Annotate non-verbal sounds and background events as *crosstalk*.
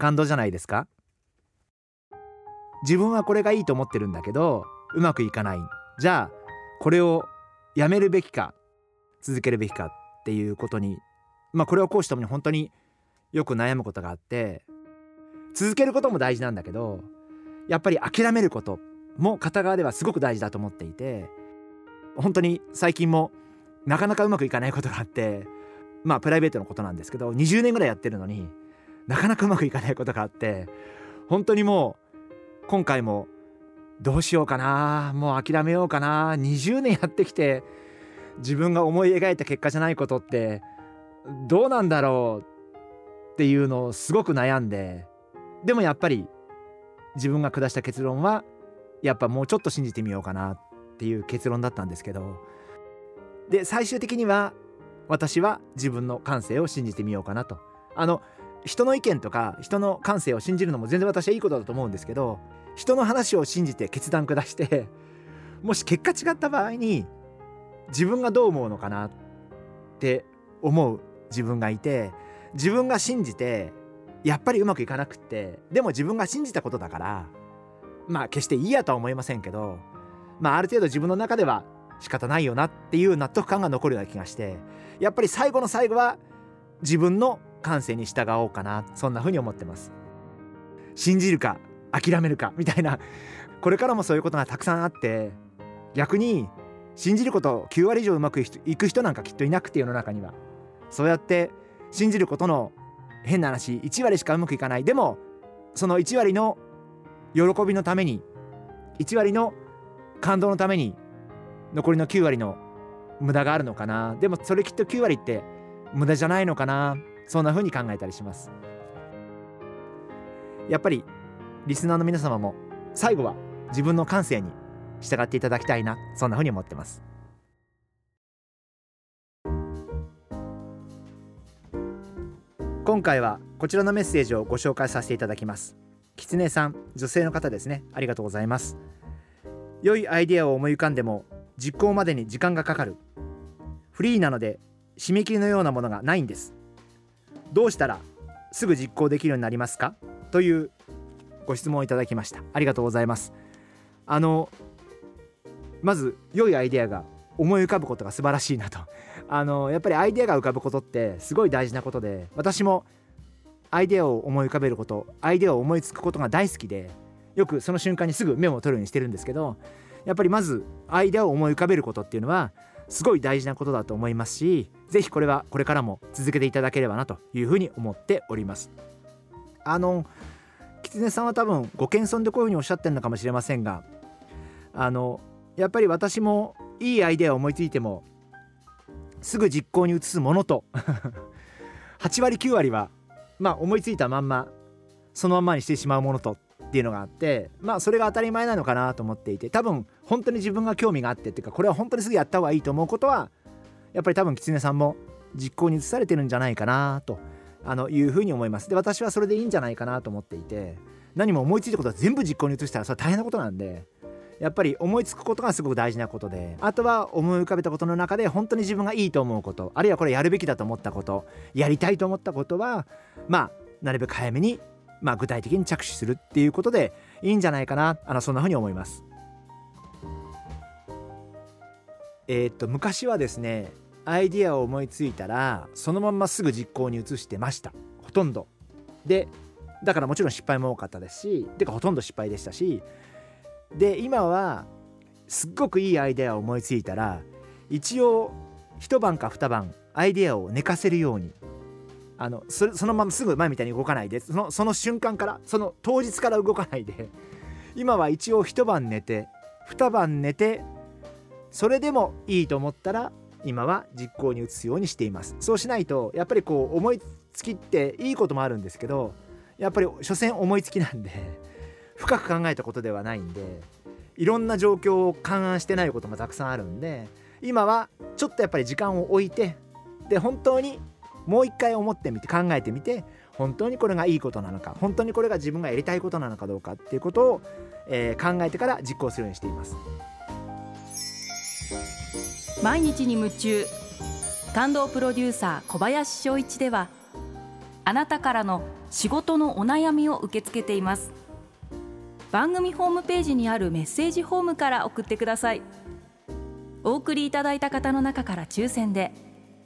感動じゃないですか？自分はこれがいいと思ってるんだけどうまくいかない。じゃあこれをやめるべきか続けるべきかっていうことにまあこれを講師ともに本当によく悩むことがあって続けることも大事なんだけどやっぱり諦めることも片側ではすごく大事だと思っていて本当に最近もなかなかうまくいかないことがあってまあプライベートのことなんですけど20年ぐらいやってるのになかなかうまくいかないことがあって本当にもう今回もどうしようかなもう諦めようかな20年やってきて自分が思い描いた結果じゃないことってどうなんだろうっていうのをすごく悩んででもやっぱり自分が下した結論はやっぱもうちょっと信じてみようかなっていう結論だったんですけどで最終的には私は自分の感性を信じてみようかなと。あの人の意見とか人の感性を信じるのも全然私はいいことだと思うんですけど人の話を信じて決断下してもし結果違った場合に自分がどう思うのかなって思う自分がいて自分が信じてやっぱりうまくいかなくってでも自分が信じたことだからまあ決していいやとは思いませんけどまあある程度自分の中では仕方ないよなっていう納得感が残るような気がしてやっぱり最後の最後は自分の感性に従おうかなそんな風に思ってます。信じるか諦めるかみたいな。これからもそういうことがたくさんあって逆に信じること9割以上うまくいく人なんかきっといなくて世の中には。そうやって信じることの変な話1割しかうまくいかない。でもその1割の喜びのために1割の感動のために残りの9割の無駄があるのかな。でもそれきっと9割って無駄じゃないのかな。そんな風に考えたりします。やっぱりリスナーの皆様も最後は自分の感性に従っていただきたいなそんな風に思ってます。今回はこちらのメッセージをご紹介させていただきます。きつねさん女性の方ですね。ありがとうございます。良いアイデアを思い浮かんでも実行までに時間がかかる。フリーなので締め切りのようなものがないんです。どうしたらすぐ実行できるようになりますか？というご質問をいただきました。ありがとうございます。あのまず良いアイデアが思い浮かぶことが素晴らしいなと。*laughs* あのやっぱりアイデアが浮かぶことってすごい大事なことで私もアイデアを思い浮かべることアイデアを思いつくことが大好きでよくその瞬間にすぐメモを取るようにしてるんですけどやっぱりまずアイデアを思い浮かべることっていうのはすごい大事なことだと思いますし是非これはこれからも続けていただければなというふうに思っております。あの狐さんは多分ご謙遜でこういうふうにおっしゃってるのかもしれませんがあのやっぱり私もいいアイデアを思いついてもすぐ実行に移すものと *laughs* 8割9割はまあ思いついたまんまそのまんまにしてしまうものとっていうのがあってまあそれが当たり前なのかなと思っていて多分本当に自分が興味があってっていうかこれは本当にすぐやった方がいいと思うことはやっぱり多分狐さんも実行に移されてるんじゃないかなとあのいうふうに思います。で私はそれでいいんじゃないかなと思っていて何も思いついたことは全部実行に移したらそれは大変なことなんでやっぱり思いつくことがすごく大事なことであとは思い浮かべたことの中で本当に自分がいいと思うことあるいはこれやるべきだと思ったことやりたいと思ったことはまあなるべく早めに、まあ、具体的に着手するっていうことでいいんじゃないかなあのそんなふうに思います。えー、っと昔はですねアイディアを思いついたらそのまますぐ実行に移してましたほとんど。でだからもちろん失敗も多かったですしてかほとんど失敗でしたしで今はすっごくいいアイデアを思いついたら一応一晩か二晩アイデアを寝かせるようにあのそそのまますぐ前みたいに動かないでそのその瞬間からその当日から動かないで *laughs* 今は一応一晩寝て二晩寝てそれでもいいと思ったら今は実行に移すようにしています。そうしないとやっぱりこう思いつきっていいこともあるんですけどやっぱり所詮思いつきなんで *laughs* 深く考えたことではないんでいろんな状況を勘案してないこともたくさんあるんで今はちょっとやっぱり時間を置いてで本当にもう一回思ってみて考えてみて本当にこれがいいことなのか本当にこれが自分がやりたいことなのかどうかっていうことを、えー、考えてから実行するようにしています。毎日に夢中感動プロデューサー小林翔一ではあなたからの仕事のお悩みを受け付けています。番組ホームページにあるメッセージフォームから送ってください。お送りいただいた方の中から抽選で